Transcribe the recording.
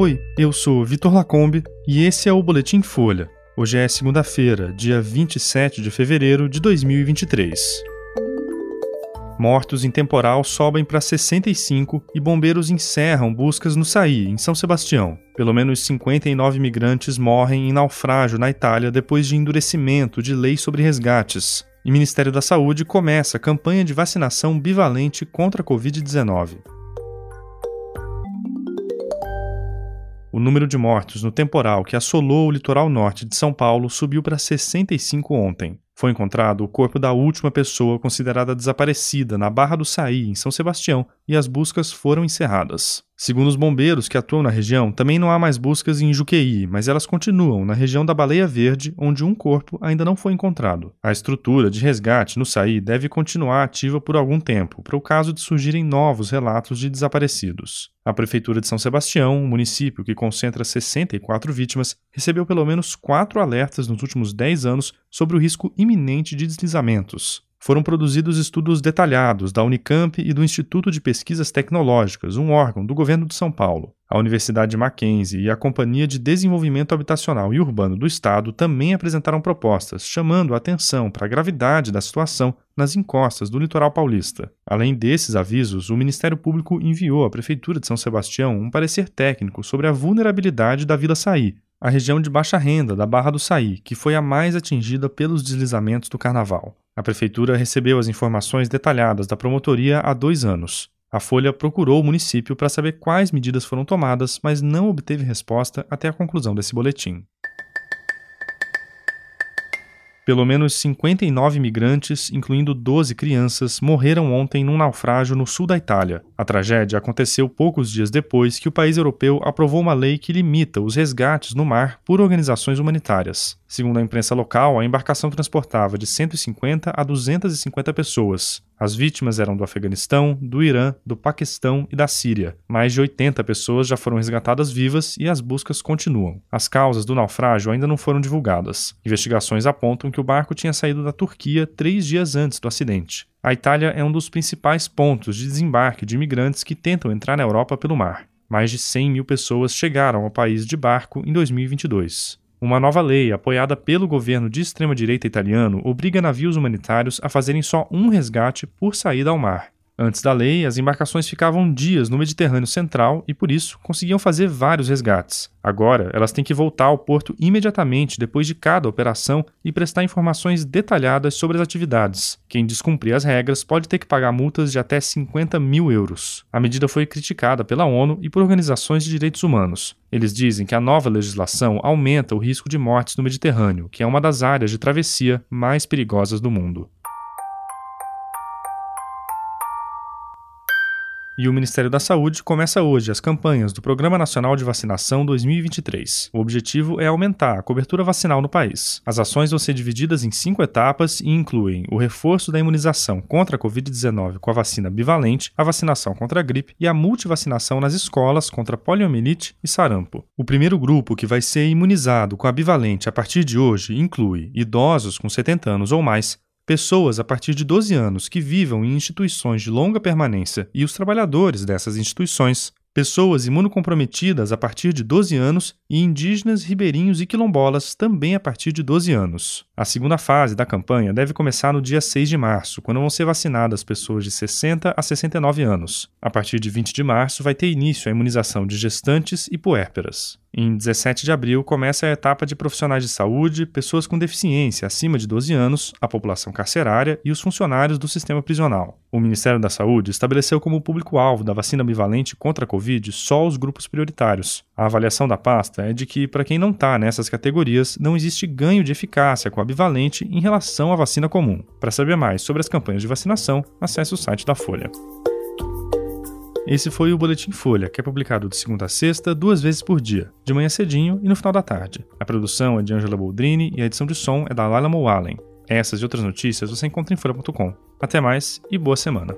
Oi, eu sou Vitor Lacombe e esse é o Boletim Folha. Hoje é segunda-feira, dia 27 de fevereiro de 2023. Mortos em temporal sobem para 65 e bombeiros encerram buscas no Saí, em São Sebastião. Pelo menos 59 migrantes morrem em naufrágio na Itália depois de endurecimento de lei sobre resgates. E Ministério da Saúde começa campanha de vacinação bivalente contra a Covid-19. O número de mortos no temporal que assolou o litoral norte de São Paulo subiu para 65 ontem. Foi encontrado o corpo da última pessoa considerada desaparecida na Barra do Saí, em São Sebastião, e as buscas foram encerradas. Segundo os bombeiros que atuam na região, também não há mais buscas em Juqueí, mas elas continuam na região da Baleia Verde, onde um corpo ainda não foi encontrado. A estrutura de resgate no Saí deve continuar ativa por algum tempo, para o caso de surgirem novos relatos de desaparecidos. A Prefeitura de São Sebastião, um município que concentra 64 vítimas, recebeu pelo menos quatro alertas nos últimos 10 anos sobre o risco iminente de deslizamentos foram produzidos estudos detalhados da Unicamp e do Instituto de Pesquisas Tecnológicas, um órgão do governo de São Paulo. A Universidade Mackenzie e a Companhia de Desenvolvimento Habitacional e Urbano do Estado também apresentaram propostas, chamando a atenção para a gravidade da situação nas encostas do litoral paulista. Além desses avisos, o Ministério Público enviou à Prefeitura de São Sebastião um parecer técnico sobre a vulnerabilidade da Vila Saí, a região de baixa renda da Barra do Saí, que foi a mais atingida pelos deslizamentos do carnaval. A prefeitura recebeu as informações detalhadas da promotoria há dois anos. A Folha procurou o município para saber quais medidas foram tomadas, mas não obteve resposta até a conclusão desse boletim. Pelo menos 59 migrantes, incluindo 12 crianças, morreram ontem num naufrágio no sul da Itália. A tragédia aconteceu poucos dias depois que o país europeu aprovou uma lei que limita os resgates no mar por organizações humanitárias. Segundo a imprensa local, a embarcação transportava de 150 a 250 pessoas. As vítimas eram do Afeganistão, do Irã, do Paquistão e da Síria. Mais de 80 pessoas já foram resgatadas vivas e as buscas continuam. As causas do naufrágio ainda não foram divulgadas. Investigações apontam que o barco tinha saído da Turquia três dias antes do acidente. A Itália é um dos principais pontos de desembarque de imigrantes que tentam entrar na Europa pelo mar. Mais de 100 mil pessoas chegaram ao país de barco em 2022. Uma nova lei, apoiada pelo governo de extrema-direita italiano, obriga navios humanitários a fazerem só um resgate por saída ao mar. Antes da lei, as embarcações ficavam dias no Mediterrâneo Central e, por isso, conseguiam fazer vários resgates. Agora, elas têm que voltar ao porto imediatamente depois de cada operação e prestar informações detalhadas sobre as atividades. Quem descumprir as regras pode ter que pagar multas de até 50 mil euros. A medida foi criticada pela ONU e por organizações de direitos humanos. Eles dizem que a nova legislação aumenta o risco de mortes no Mediterrâneo, que é uma das áreas de travessia mais perigosas do mundo. E o Ministério da Saúde começa hoje as campanhas do Programa Nacional de Vacinação 2023. O objetivo é aumentar a cobertura vacinal no país. As ações vão ser divididas em cinco etapas e incluem o reforço da imunização contra a Covid-19 com a vacina bivalente, a vacinação contra a gripe e a multivacinação nas escolas contra poliomielite e sarampo. O primeiro grupo que vai ser imunizado com a bivalente a partir de hoje inclui idosos com 70 anos ou mais, pessoas a partir de 12 anos que vivam em instituições de longa permanência e os trabalhadores dessas instituições, pessoas imunocomprometidas a partir de 12 anos e indígenas, ribeirinhos e quilombolas também a partir de 12 anos. A segunda fase da campanha deve começar no dia 6 de março, quando vão ser vacinadas pessoas de 60 a 69 anos. A partir de 20 de março vai ter início a imunização de gestantes e puérperas. Em 17 de abril começa a etapa de profissionais de saúde, pessoas com deficiência acima de 12 anos, a população carcerária e os funcionários do sistema prisional. O Ministério da Saúde estabeleceu como público-alvo da vacina bivalente contra a Covid só os grupos prioritários. A avaliação da pasta é de que, para quem não está nessas categorias, não existe ganho de eficácia com a bivalente em relação à vacina comum. Para saber mais sobre as campanhas de vacinação, acesse o site da Folha. Esse foi o Boletim Folha, que é publicado de segunda a sexta, duas vezes por dia, de manhã cedinho e no final da tarde. A produção é de Angela Boldrini e a edição de som é da Lala Moalen. Essas e outras notícias você encontra em folha.com. Até mais e boa semana.